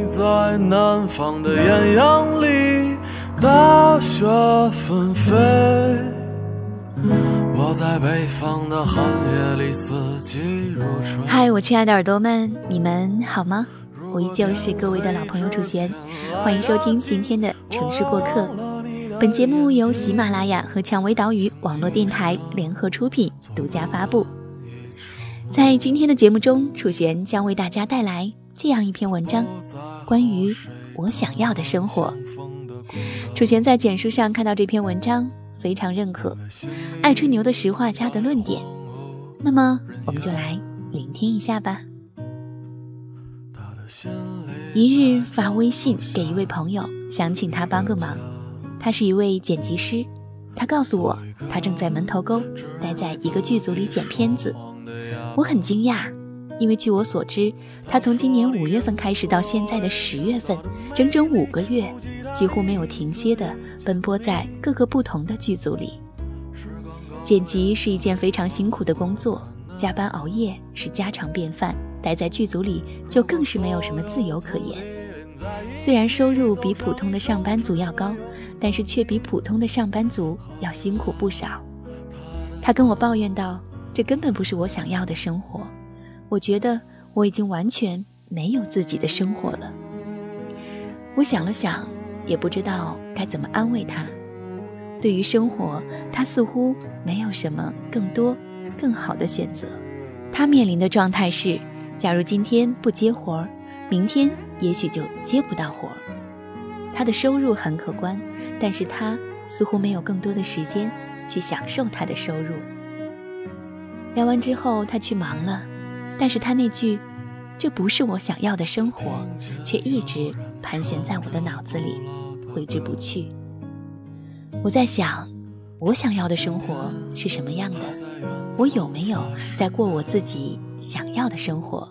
你在南方的艳阳里，大雪纷飞。我在北方的寒夜里，四季如春。嗨，我亲爱的耳朵们，你们好吗？我依旧是各位的老朋友楚璇，欢迎收听今天的城市过客。本节目由喜马拉雅和蔷薇岛屿网络电台联合出品，独家发布。在今天的节目中，楚璇将为大家带来这样一篇文章，关于我想要的生活。楚璇在简书上看到这篇文章，非常认可爱吹牛的实话家的论点。那么，我们就来聆听一下吧。一日发微信给一位朋友，想请他帮个忙。他是一位剪辑师，他告诉我，他正在门头沟待在一个剧组里剪片子。我很惊讶，因为据我所知，他从今年五月份开始到现在的十月份，整整五个月，几乎没有停歇地奔波在各个不同的剧组里。剪辑是一件非常辛苦的工作，加班熬夜是家常便饭，待在剧组里就更是没有什么自由可言。虽然收入比普通的上班族要高，但是却比普通的上班族要辛苦不少。他跟我抱怨道。这根本不是我想要的生活，我觉得我已经完全没有自己的生活了。我想了想，也不知道该怎么安慰他。对于生活，他似乎没有什么更多、更好的选择。他面临的状态是：假如今天不接活儿，明天也许就接不到活儿。他的收入很可观，但是他似乎没有更多的时间去享受他的收入。聊完之后，他去忙了，但是他那句“这不是我想要的生活”却一直盘旋在我的脑子里，挥之不去。我在想，我想要的生活是什么样的？我有没有在过我自己想要的生活？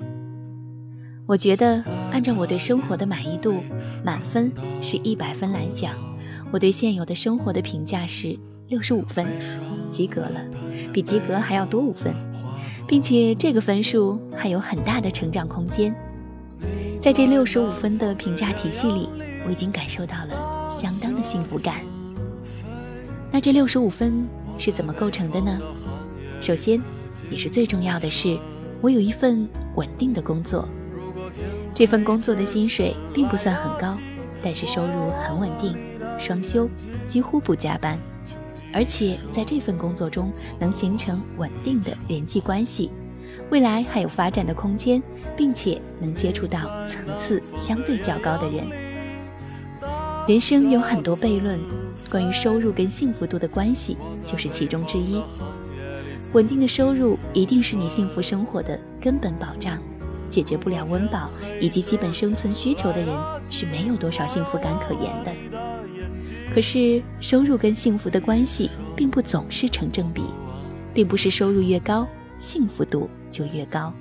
我觉得，按照我对生活的满意度，满分是一百分来讲，我对现有的生活的评价是六十五分，及格了。比及格还要多五分，并且这个分数还有很大的成长空间。在这六十五分的评价体系里，我已经感受到了相当的幸福感。那这六十五分是怎么构成的呢？首先，也是最重要的是，我有一份稳定的工作。这份工作的薪水并不算很高，但是收入很稳定，双休，几乎不加班。而且在这份工作中能形成稳定的人际关系，未来还有发展的空间，并且能接触到层次相对较高的人。人生有很多悖论，关于收入跟幸福度的关系就是其中之一。稳定的收入一定是你幸福生活的根本保障，解决不了温饱以及基本生存需求的人是没有多少幸福感可言的。可是，收入跟幸福的关系并不总是成正比，并不是收入越高，幸福度就越高。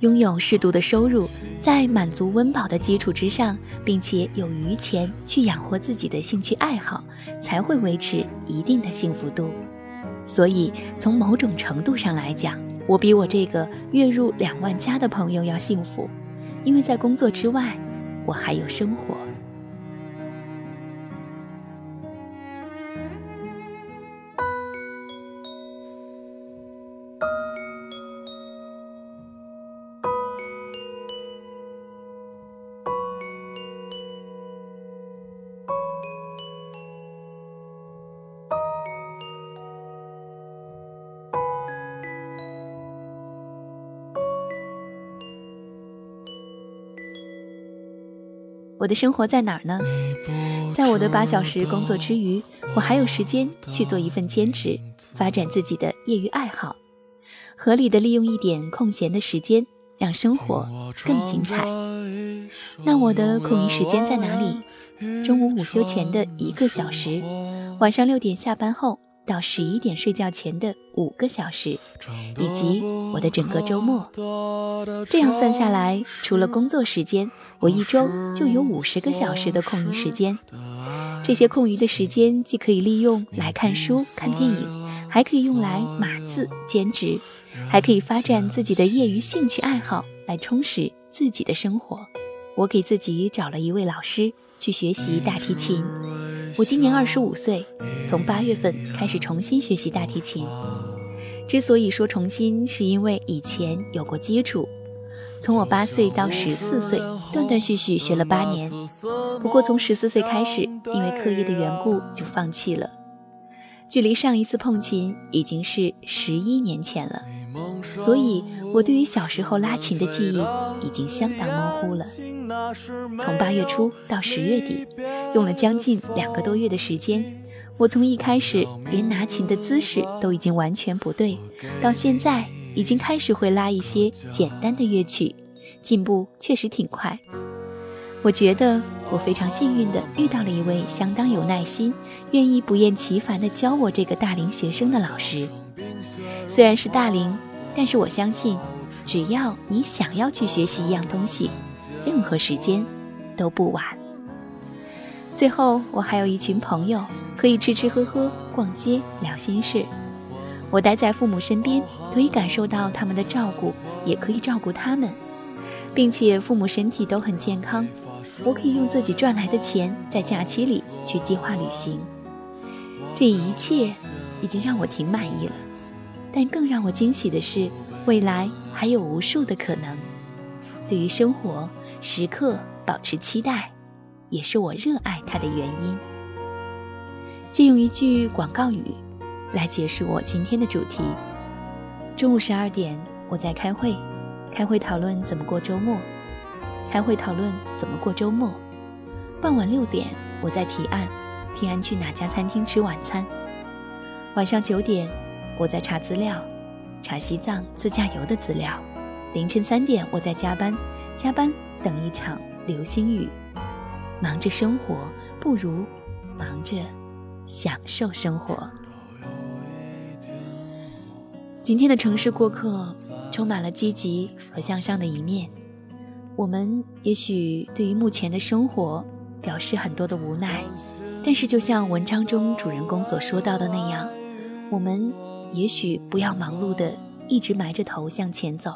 拥有适度的收入，在满足温饱的基础之上，并且有余钱去养活自己的兴趣爱好，才会维持一定的幸福度。所以，从某种程度上来讲，我比我这个月入两万加的朋友要幸福，因为在工作之外，我还有生活。我的生活在哪儿呢？在我的八小时工作之余，我还有时间去做一份兼职，发展自己的业余爱好，合理的利用一点空闲的时间，让生活更精彩。那我的空余时间在哪里？中午午休前的一个小时，晚上六点下班后。到十一点睡觉前的五个小时，以及我的整个周末，这样算下来，除了工作时间，我一周就有五十个小时的空余时间。这些空余的时间既可以利用来看书、看电影，还可以用来码字、兼职，还可以发展自己的业余兴趣爱好，来充实自己的生活。我给自己找了一位老师去学习大提琴。我今年二十五岁，从八月份开始重新学习大提琴。之所以说重新，是因为以前有过接触。从我八岁到十四岁，断断续续学了八年。不过从十四岁开始，因为课业的缘故就放弃了。距离上一次碰琴已经是十一年前了，所以我对于小时候拉琴的记忆已经相当模糊了。从八月初到十月底，用了将近两个多月的时间，我从一开始连拿琴的姿势都已经完全不对，到现在已经开始会拉一些简单的乐曲，进步确实挺快。我觉得我非常幸运的遇到了一位相当有耐心、愿意不厌其烦的教我这个大龄学生的老师。虽然是大龄，但是我相信，只要你想要去学习一样东西，任何时间都不晚。最后，我还有一群朋友，可以吃吃喝喝、逛街、聊心事。我待在父母身边，可以感受到他们的照顾，也可以照顾他们，并且父母身体都很健康。我可以用自己赚来的钱，在假期里去计划旅行。这一切已经让我挺满意了，但更让我惊喜的是，未来还有无数的可能。对于生活，时刻保持期待，也是我热爱它的原因。借用一句广告语，来结束我今天的主题。中午十二点，我在开会，开会讨论怎么过周末。开会讨论怎么过周末。傍晚六点，我在提案，提案去哪家餐厅吃晚餐。晚上九点，我在查资料，查西藏自驾游的资料。凌晨三点，我在加班，加班等一场流星雨。忙着生活，不如忙着享受生活。今天的城市过客，充满了积极和向上的一面。我们也许对于目前的生活表示很多的无奈，但是就像文章中主人公所说到的那样，我们也许不要忙碌的一直埋着头向前走，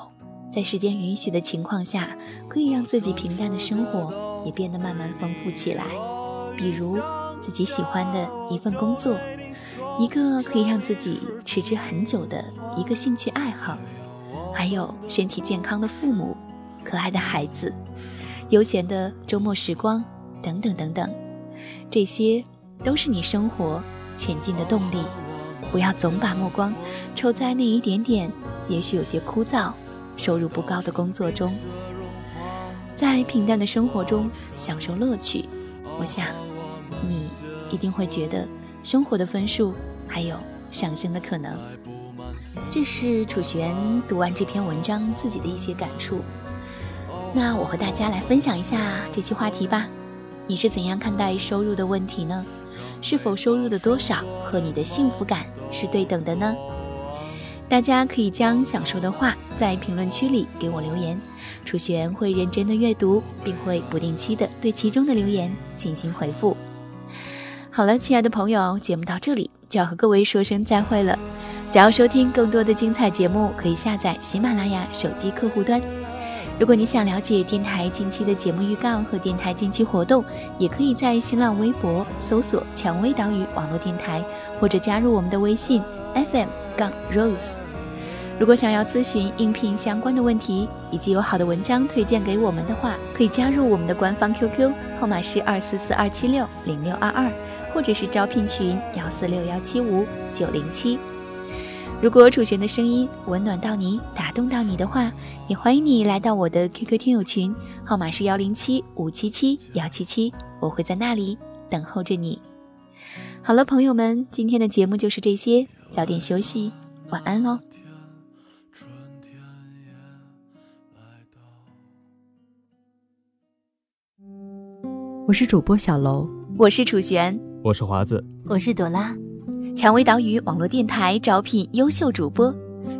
在时间允许的情况下，可以让自己平淡的生活也变得慢慢丰富起来。比如自己喜欢的一份工作，一个可以让自己持之很久的一个兴趣爱好，还有身体健康的父母。可爱的孩子，悠闲的周末时光，等等等等，这些都是你生活前进的动力。不要总把目光抽在那一点点，也许有些枯燥、收入不高的工作中。在平淡的生活中享受乐趣，我想你一定会觉得生活的分数还有上升的可能。这是楚璇读完这篇文章自己的一些感触。那我和大家来分享一下这期话题吧。你是怎样看待收入的问题呢？是否收入的多少和你的幸福感是对等的呢？大家可以将想说的话在评论区里给我留言，楚璇会认真的阅读，并会不定期的对其中的留言进行回复。好了，亲爱的朋友，节目到这里就要和各位说声再会了。想要收听更多的精彩节目，可以下载喜马拉雅手机客户端。如果你想了解电台近期的节目预告和电台近期活动，也可以在新浪微博搜索“蔷薇岛屿网络电台”，或者加入我们的微信 FM 杠 Rose。如果想要咨询应聘相关的问题，以及有好的文章推荐给我们的话，可以加入我们的官方 QQ 号码是二四四二七六零六二二，或者是招聘群幺四六幺七五九零七。如果楚璇的声音温暖到你、打动到你的话，也欢迎你来到我的 QQ 听友群，号码是幺零七五七七幺七七，我会在那里等候着你。好了，朋友们，今天的节目就是这些，早点休息，晚安喽。我是主播小楼，我是楚璇，我是华子，我是朵拉。蔷薇岛屿网络电台招聘优秀主播，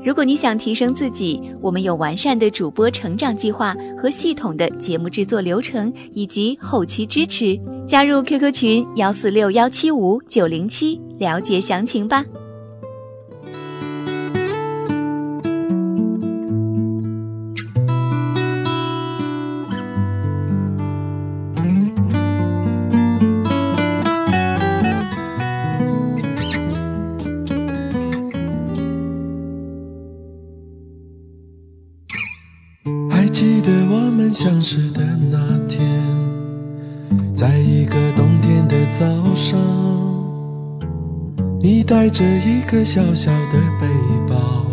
如果你想提升自己，我们有完善的主播成长计划和系统的节目制作流程以及后期支持。加入 QQ 群幺四六幺七五九零七，了解详情吧。你带着一个小小的背包，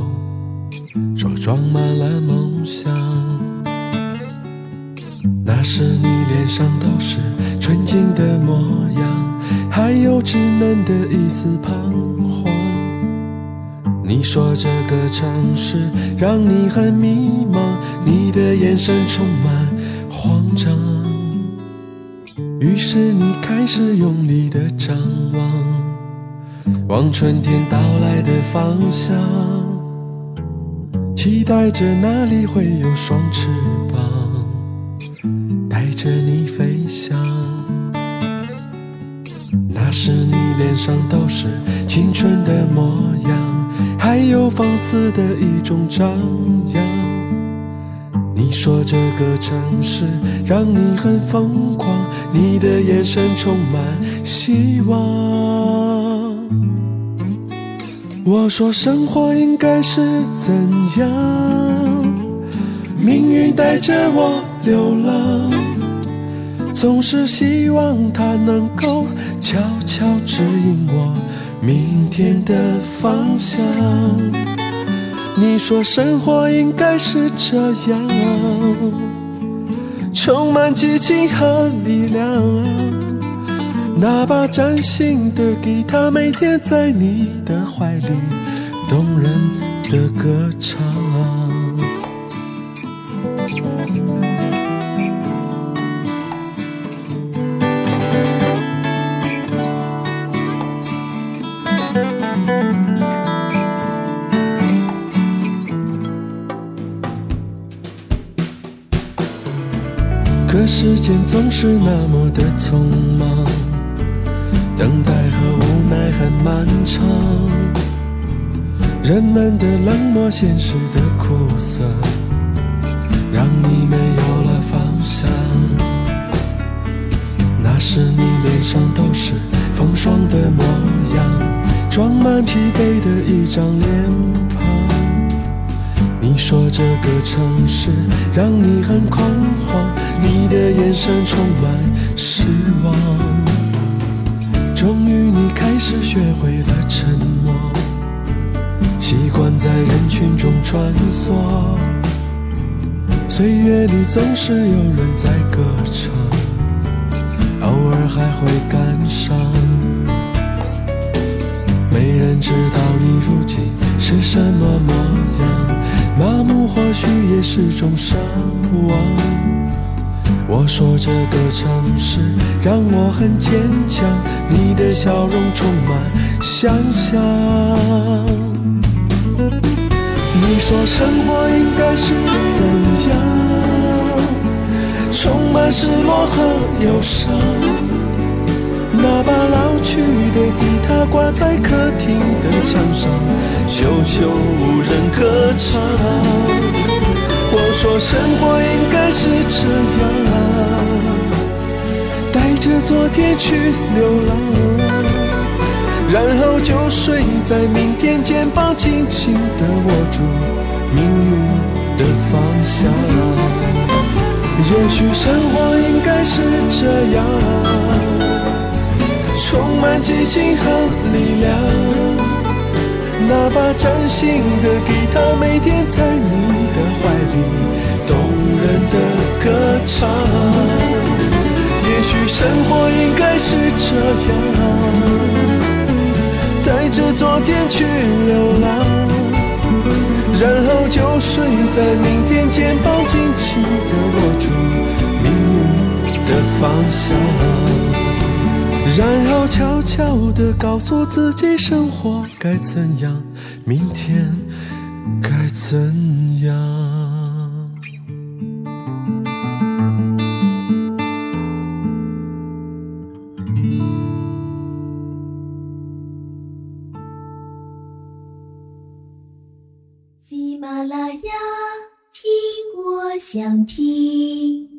说装满了梦想。那时你脸上都是纯净的模样，还有稚嫩的一丝彷徨。你说这个城市让你很迷茫，你的眼神充满慌张。于是你开始用力的张望，望春天到来的方向，期待着那里会有双翅膀，带着你飞翔。那时你脸上都是青春的模样，还有放肆的一种张扬。你说这个城市让你很疯狂，你的眼神充满希望。我说生活应该是怎样？命运带着我流浪，总是希望它能够悄悄指引我明天的方向。你说生活应该是这样，充满激情和力量。那把崭新的吉他，每天在你的怀里，动人的歌唱。可时间总是那么的匆忙，等待和无奈很漫长，人们的冷漠，现实的苦涩，让你没有了方向。那时你脸上都是风霜的模样，装满疲惫的一张脸庞。你说这个城市让你很恐慌，你的眼神充满失望。终于你开始学会了沉默，习惯在人群中穿梭。岁月里总是有人在歌唱，偶尔还会感伤。没人知道你如今是什么模样。麻木或许也是种奢望。我说这个城市让我很坚强，你的笑容充满想象。你说生活应该是怎样？充满失落和忧伤。那把老去的吉他挂在客厅的墙上，久久无人歌唱。说生活应该是这样，带着昨天去流浪，然后就睡在明天肩膀，紧紧地握住命运的方向。也许生活应该是这样。充满激情和力量，那把崭新的吉他，每天在你的怀里，动人的歌唱。也许生活应该是这样，带着昨天去流浪，然后就睡在明天肩膀，紧紧地握住命运的方向。然后悄悄地告诉自己，生活该怎样，明天该怎样。喜马拉雅，听我想听。